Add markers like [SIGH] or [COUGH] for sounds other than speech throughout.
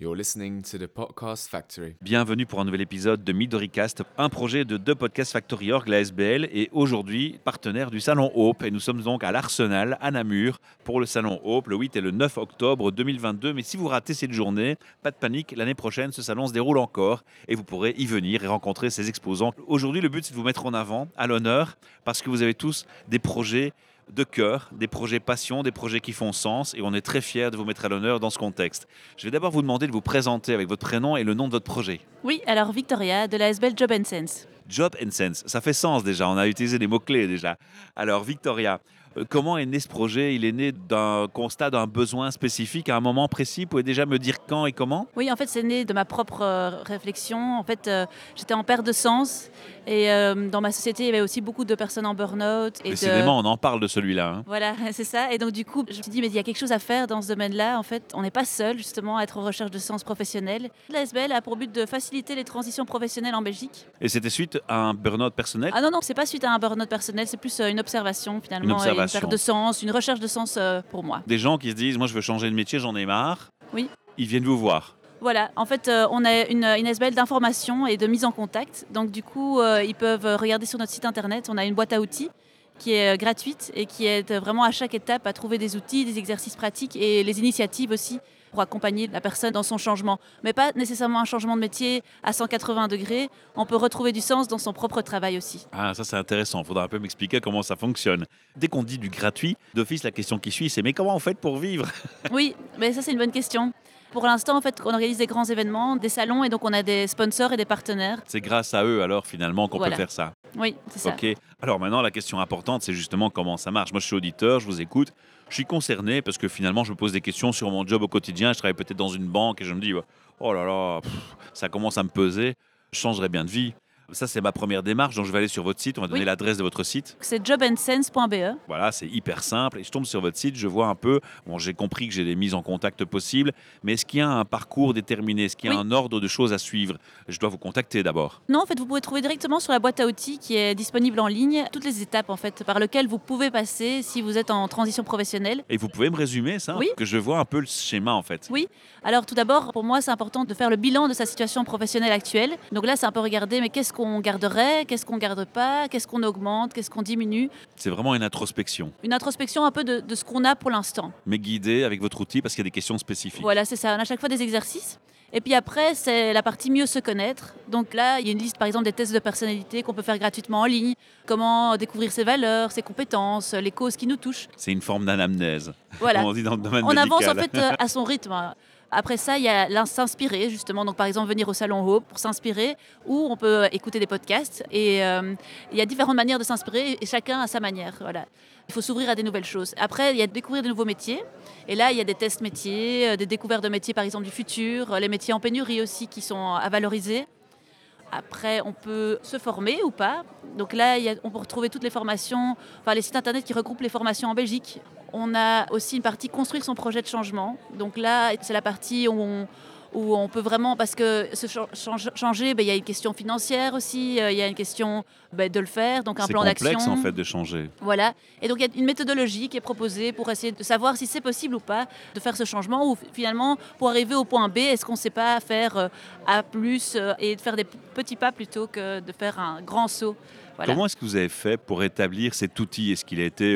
You're listening to the Podcast Factory. Bienvenue pour un nouvel épisode de Midoricast, un projet de deux Podcast Factory Org, la SBL, et aujourd'hui partenaire du Salon Hope. Et nous sommes donc à l'Arsenal, à Namur, pour le Salon Hope, le 8 et le 9 octobre 2022. Mais si vous ratez cette journée, pas de panique, l'année prochaine, ce salon se déroule encore et vous pourrez y venir et rencontrer ses exposants. Aujourd'hui, le but, c'est de vous mettre en avant, à l'honneur, parce que vous avez tous des projets de cœur, des projets passion, des projets qui font sens et on est très fiers de vous mettre à l'honneur dans ce contexte. Je vais d'abord vous demander de vous présenter avec votre prénom et le nom de votre projet. Oui, alors Victoria de la SBL Job and Sense. Job and Sense, ça fait sens déjà, on a utilisé des mots-clés déjà. Alors Victoria, euh, comment est né ce projet? Il est né d'un constat d'un besoin spécifique à un moment précis? Vous pouvez déjà me dire quand et comment? Oui, en fait, c'est né de ma propre euh, réflexion. En fait, euh, j'étais en perte de sens et euh, dans ma société, il y avait aussi beaucoup de personnes en burn-out. et de- Décidément, on en parle de celui-là. hein. Voilà, [LAUGHS] c'est ça. Et donc, du coup, je me suis dit, mais il y a quelque chose à faire dans ce domaine-là. En fait, on n'est pas seul, justement, à être en recherche de sens professionnel. La SBL a pour but de faciliter les transitions professionnelles en Belgique. Et c'était suite à un burn-out personnel Ah non, non, c'est pas suite à un burn-out personnel, c'est plus euh, une observation, finalement, Une et observation. perte de sens, une recherche de sens euh, pour moi. Des gens qui se disent, moi je veux changer de métier, j'en ai marre. Oui. Ils viennent vous voir. Voilà, en fait, euh, on a une, une SBL d'information et de mise en contact. Donc, du coup, euh, ils peuvent regarder sur notre site internet. On a une boîte à outils qui est gratuite et qui aide vraiment à chaque étape à trouver des outils, des exercices pratiques et les initiatives aussi pour accompagner la personne dans son changement. Mais pas nécessairement un changement de métier à 180 degrés. On peut retrouver du sens dans son propre travail aussi. Ah, ça c'est intéressant. Il faudra un peu m'expliquer comment ça fonctionne. Dès qu'on dit du gratuit, d'office, la question qui suit, c'est mais comment on fait pour vivre? [LAUGHS] Oui, mais ça c'est une bonne question. Pour l'instant, en fait, on organise des grands événements, des salons, et donc on a des sponsors et des partenaires. C'est grâce à eux alors finalement qu'on Voilà. peut faire ça. Oui, c'est ça. Ok. Alors maintenant, la question importante, c'est justement comment ça marche. Moi, je suis auditeur, je vous écoute. Je suis concerné parce que finalement, je me pose des questions sur mon job au quotidien. Je travaille peut-être dans une banque et je me dis, oh là là, ça commence à me peser. Je changerais bien de vie. Ça, c'est ma première démarche. Donc, je vais aller sur votre site. On va donner Oui. l'adresse de votre site. C'est jobandsense.be. Voilà, c'est hyper simple. Et je tombe sur votre site, je vois un peu. Bon, j'ai compris que j'ai des mises en contact possibles. Mais est-ce qu'il y a un parcours déterminé? Est-ce qu'il y a Oui. un ordre de choses à suivre? Je dois vous contacter d'abord. Non, en fait, vous pouvez trouver directement sur la boîte à outils qui est disponible en ligne toutes les étapes en fait par lesquelles vous pouvez passer si vous êtes en transition professionnelle. Et vous pouvez me résumer ça? Oui. Que je vois un peu le schéma en fait. Oui. Alors tout d'abord, pour moi, c'est important de faire le bilan de sa situation professionnelle actuelle. Donc là, c'est un peu regarder, mais qu'est-ce qu'on garderait, qu'est-ce qu'on garde pas, qu'est-ce qu'on augmente, qu'est-ce qu'on diminue. C'est vraiment une introspection. Une introspection un peu de, de ce qu'on a pour l'instant. mais guidé avec votre outil parce qu'il y a des questions spécifiques. Voilà, c'est ça. On a à chaque fois des exercices. Et puis après, c'est la partie mieux se connaître. Donc là, il y a une liste, par exemple, des tests de personnalité qu'on peut faire gratuitement en ligne. Comment découvrir ses valeurs, ses compétences, les causes qui nous touchent. C'est une forme d'anamnèse, Voilà. [LAUGHS] on dit dans le domaine On médical. avance en fait euh, à son rythme. Après ça, il y a s'inspirer justement. Donc par exemple venir au salon Hope pour s'inspirer, ou on peut écouter des podcasts. Et euh, il y a différentes manières de s'inspirer et chacun à sa manière. Voilà. Il faut s'ouvrir à des nouvelles choses. Après, il y a découvrir de nouveaux métiers. Et là, il y a des tests métiers, euh, des découvertes de métiers par exemple du futur, euh, les métiers en pénurie aussi qui sont à valoriser. Après, on peut se former ou pas. Donc là, on peut retrouver toutes les formations, enfin les sites internet qui regroupent les formations en Belgique. On a aussi une partie construire son projet de changement. Donc là, c'est la partie où on, où on peut vraiment, parce que se cha- change- changer, ben, il y a une question financière aussi, euh, il y a une question ben, de le faire, donc un C'est plan d'action. complexe en fait de changer. Voilà. Et donc, il y a une méthodologie qui est proposée pour essayer de savoir si c'est possible ou pas de faire ce changement ou finalement, pour arriver au point B, est-ce qu'on ne sait pas faire euh, A plus euh, et de faire des petits pas plutôt que de faire un grand saut Voilà. Comment est-ce que vous avez fait pour établir cet outil? Est-ce qu'il a été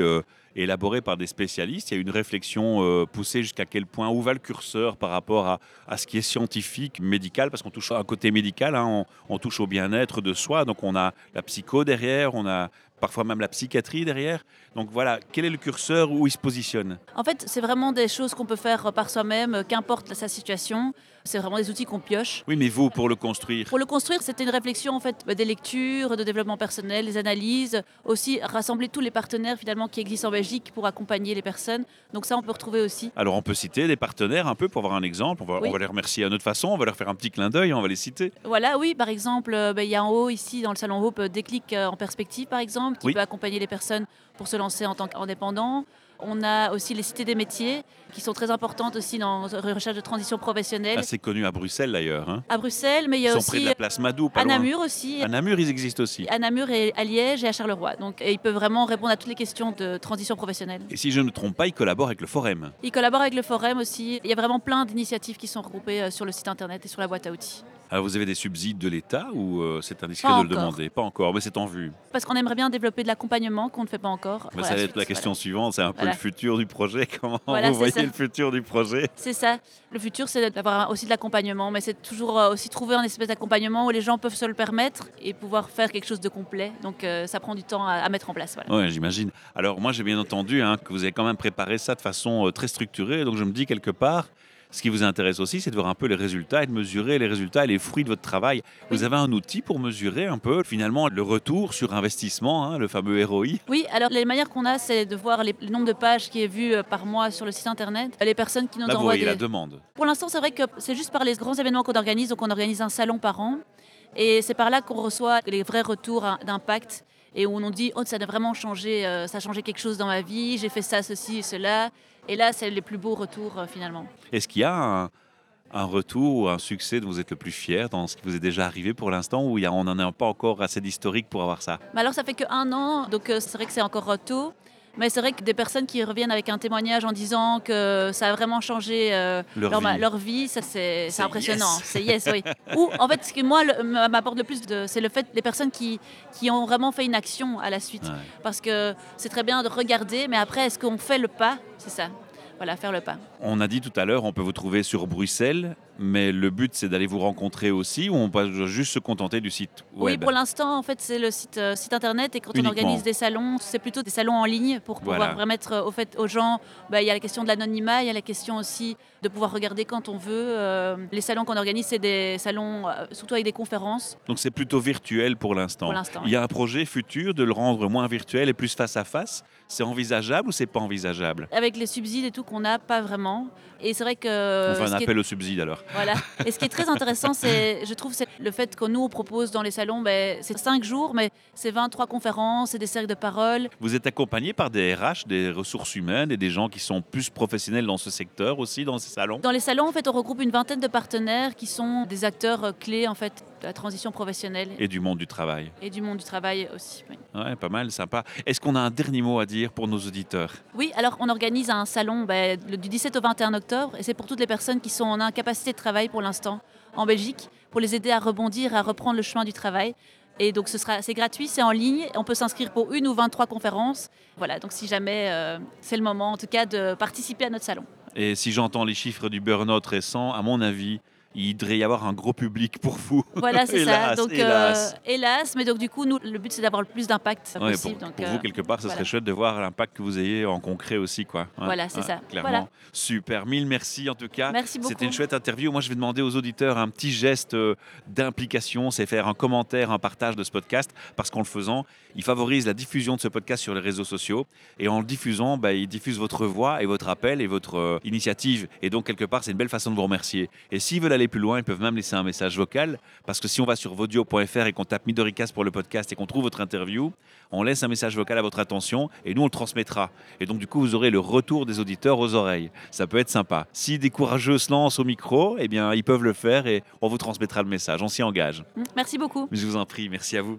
euh, élaboré par des spécialistes Il y a une réflexion euh, poussée jusqu'à quel point Où va le curseur par rapport à, ce qui est scientifique, médical Parce qu'on touche à un côté médical, hein, on touche au bien-être de soi. Donc on a la psycho derrière, on a parfois même la psychiatrie derrière. Donc voilà, quel est le curseur où il se positionne? En fait, c'est vraiment des choses qu'on peut faire par soi-même, euh, qu'importe sa situation. C'est vraiment des outils qu'on pioche. Oui, mais vous, pour le construire Pour le construire, c'était une réflexion en fait des lectures, de développement personnel, des analyses, aussi rassembler tous les partenaires finalement qui existent en Belgique pour accompagner les personnes. Donc ça, on peut retrouver aussi. Alors on peut citer des partenaires un peu pour avoir un exemple. On va, Oui. on va les remercier à notre façon, on va leur faire un petit clin d'œil, on va les citer. Voilà, oui, par exemple, euh, bah, il y a en haut ici dans le salon Hope euh, Déclic en perspective, par exemple, qui Oui. peut accompagner les personnes pour se lancer en tant qu'indépendant. On a aussi les cités des métiers qui sont très importantes aussi dans la recherche de transition professionnelle. Assez connu à Bruxelles d'ailleurs. Hein. À Bruxelles, mais il y Ils a sont près de aussi la place Madou, pas à loin. Namur aussi. À Namur, ils existent aussi. À Namur et à Liège et à Charleroi. Donc, et ils peuvent vraiment répondre à toutes les questions de transition professionnelle. Et si je ne me trompe pas, ils collaborent avec le Forum. Ils collaborent avec le Forum aussi. Il y a vraiment plein d'initiatives qui sont regroupées euh, sur le site internet et sur la boîte à outils. Alors vous avez des subsides de l'État ou euh, c'est indiscret de le demander? Pas encore, mais c'est en vue. Parce qu'on aimerait bien développer de l'accompagnement qu'on ne fait pas encore. Mais Pour ça va être la question voilà. suivante, c'est un peu Voilà. le futur du projet. [LAUGHS] Comment Voilà, vous voyez ça. le futur du projet? C'est ça. Le futur, c'est d'avoir aussi de l'accompagnement, mais c'est toujours euh, aussi trouver un espèce d'accompagnement où les gens peuvent se le permettre et pouvoir faire quelque chose de complet. Donc euh, ça prend du temps à, à mettre en place. Voilà. Oui, j'imagine. Alors moi, j'ai bien entendu hein, que vous avez quand même préparé ça de façon euh, très structurée. Donc je me dis quelque part, ce qui vous intéresse aussi, c'est de voir un peu les résultats et de mesurer les résultats et les fruits de votre travail. Vous avez un outil pour mesurer un peu finalement le retour sur investissement, hein, le fameux ROI. Oui, alors les manières qu'on a, c'est de voir les- le nombre de pages qui est vu euh, par mois sur le site internet, les personnes qui nous Là, vous envoient voyez des... la demande. Pour l'instant, c'est vrai que c'est juste par les grands événements qu'on organise. Donc, on organise un salon par an. Et c'est par là qu'on reçoit les vrais retours hein, d'impact et où on nous dit Oh, ça a vraiment changé, euh, ça a changé quelque chose dans ma vie, j'ai fait ça, ceci, cela. Et là, c'est les plus beaux retours euh, finalement. Est-ce qu'il y a un, un retour ou un succès dont vous êtes le plus fier dans ce qui vous est déjà arrivé pour l'instant ou on n'en a pas encore assez d'historique pour avoir ça? Mais alors, ça fait que un an, donc euh, c'est vrai que c'est encore tôt. Mais c'est vrai que des personnes qui reviennent avec un témoignage en disant que ça a vraiment changé euh, Leur vie. leur vie, ça c'est impressionnant. yes. C'est yes, oui. [LAUGHS] Ou en fait, ce qui moi m'apporte le plus, c'est le fait les personnes qui, qui ont vraiment fait une action à la suite. Ouais. Parce que c'est très bien de regarder, mais après, est-ce qu'on fait le pas? C'est ça. Voilà, faire le pas. On a dit tout à l'heure, on peut vous trouver sur Bruxelles, mais le but c'est d'aller vous rencontrer aussi ou on peut juste se contenter du site Oui, web pour l'instant, en fait, c'est le site, euh, site internet et quand Uniquement. on organise des salons, c'est plutôt des salons en ligne pour pouvoir Voilà. permettre euh, au fait aux gens. bah, Il y a la question de l'anonymat, il y a la question aussi de pouvoir regarder quand on veut. Euh, les salons qu'on organise, c'est des salons surtout avec des conférences. Donc c'est plutôt virtuel pour l'instant. Il y a un projet futur de le rendre moins virtuel et plus face à face. C'est envisageable ou c'est pas envisageable? Avec les subsides et tout qu'on n'a pas vraiment. Et c'est vrai que. On fait un qui est- appel au subside alors. Voilà. Et ce qui est très intéressant, c'est, je trouve, c'est le fait que nous, on propose dans les salons, ben, c'est 5 jours, mais c'est 23 conférences, c'est des cercles de parole. Vous êtes accompagné par des RH, des ressources humaines et des gens qui sont plus professionnels dans ce secteur aussi, dans ces salons? Dans les salons, en fait, on regroupe une vingtaine de partenaires qui sont des acteurs clés, en fait, de la transition professionnelle et du monde du travail. et du monde du travail aussi. oui. Ouais, pas mal, sympa. Est-ce qu'on a un dernier mot à dire pour nos auditeurs? Oui, alors on organise un salon ben, le- du 17 au 21 octobre, et c'est pour toutes les personnes qui sont en incapacité de travail pour l'instant en Belgique, pour les aider à rebondir, à reprendre le chemin du travail. Et donc ce sera, c'est gratuit, c'est en ligne. On peut s'inscrire pour une ou 23 conférences. Voilà, donc si jamais euh, c'est le moment, en tout cas, de participer à notre salon. Et si j'entends les chiffres du burn-out récent, à mon avis, il devrait y avoir un gros public pour vous. [LAUGHS] Voilà, c'est ça. Hélas, Donc, euh, hélas. mais donc du coup, nous, le but c'est d'avoir le plus d'impact Ouais, possible. pour, donc, pour euh, vous, quelque part, ce voilà. serait chouette de voir l'impact que vous ayez en concret aussi. Quoi. Ouais, Voilà, c'est ça. Clairement. Voilà. Super. Mille merci en tout cas. Merci beaucoup. C'était une chouette interview. Moi, je vais demander aux auditeurs un petit geste euh, d'implication, c'est faire un commentaire, un partage de ce podcast, parce qu'en le faisant, il favorise la diffusion de ce podcast sur les réseaux sociaux. Et en le diffusant, bah, il diffuse votre voix et votre appel et votre euh, initiative. Et donc, quelque part, c'est une belle façon de vous remercier. Et s'ils veulent aller plus loin, ils peuvent même laisser un message vocal, parce que si on va sur vodio.fr et qu'on tape Midoricast pour le podcast et qu'on trouve votre interview, on laisse un message vocal à votre attention et nous, on le transmettra. Et donc, du coup, vous aurez le retour des auditeurs aux oreilles. Ça peut être sympa. Si des courageux se lancent au micro, eh bien, ils peuvent le faire et on vous transmettra le message. On s'y engage. Merci beaucoup. Mais je vous en prie, merci à vous.